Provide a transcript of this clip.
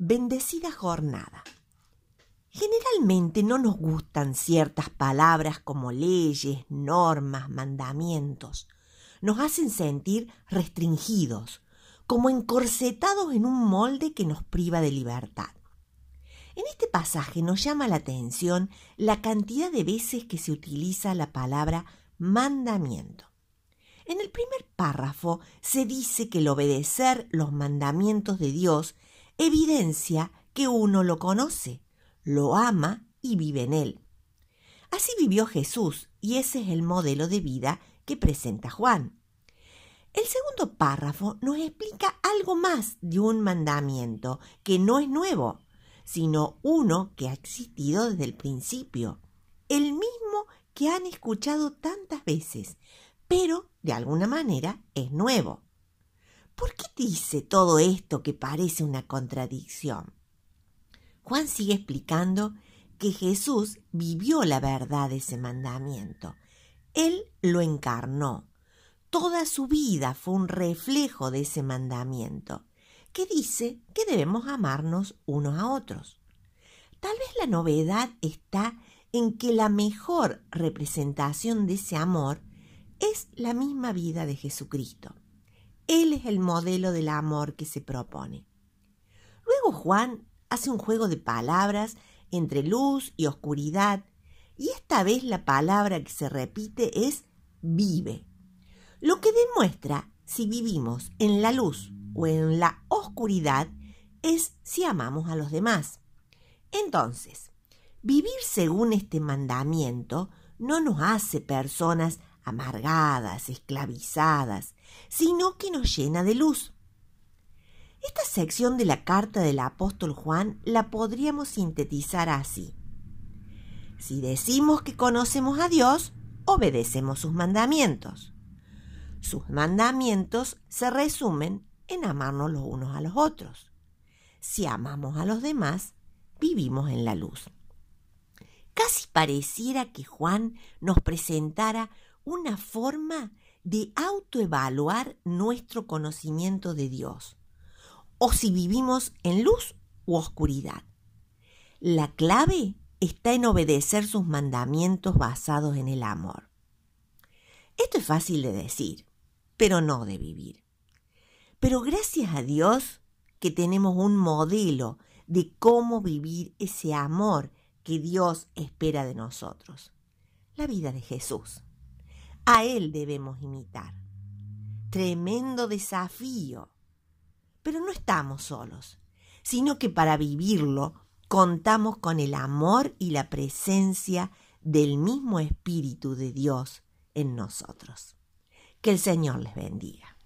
Bendecida jornada. Generalmente no nos gustan ciertas palabras como leyes, normas, mandamientos. Nos hacen sentir restringidos, como encorsetados en un molde que nos priva de libertad. En este pasaje nos llama la atención la cantidad de veces que se utiliza la palabra mandamiento. En el primer párrafo se dice que el obedecer los mandamientos de Dios evidencia que uno lo conoce, lo ama y vive en él. Así vivió Jesús y ese es el modelo de vida que presenta Juan. El segundo párrafo nos explica algo más de un mandamiento que no es nuevo, sino uno que ha existido desde el principio, el mismo que han escuchado tantas veces, pero de alguna manera es nuevo. ¿Por qué dice todo esto que parece una contradicción? Juan sigue explicando que Jesús vivió la verdad de ese mandamiento. Él lo encarnó. Toda su vida fue un reflejo de ese mandamiento, que dice que debemos amarnos unos a otros. Tal vez la novedad está en que la mejor representación de ese amor es la misma vida de Jesucristo. Él es el modelo del amor que se propone. Luego Juan hace un juego de palabras entre luz y oscuridad, y esta vez la palabra que se repite es vive, lo que demuestra si vivimos en la luz o en la oscuridad es si amamos a los demás. Entonces, vivir según este mandamiento no nos hace personas amargadas, esclavizadas, sino que nos llena de luz. Esta sección de la carta del apóstol Juan la podríamos sintetizar así. Si decimos que conocemos a Dios, obedecemos sus mandamientos. Sus mandamientos se resumen en amarnos los unos a los otros. Si amamos a los demás, vivimos en la luz. Casi pareciera que Juan nos presentara una forma de autoevaluar nuestro conocimiento de Dios, o si vivimos en luz u oscuridad. La clave está en obedecer sus mandamientos basados en el amor. Esto es fácil de decir, pero no de vivir. Pero gracias a Dios que tenemos un modelo de cómo vivir ese amor que Dios espera de nosotros. La vida de Jesús. A Él debemos imitar. Tremendo desafío. Pero no estamos solos, sino que para vivirlo contamos con el amor y la presencia del mismo Espíritu de Dios en nosotros. Que el Señor les bendiga.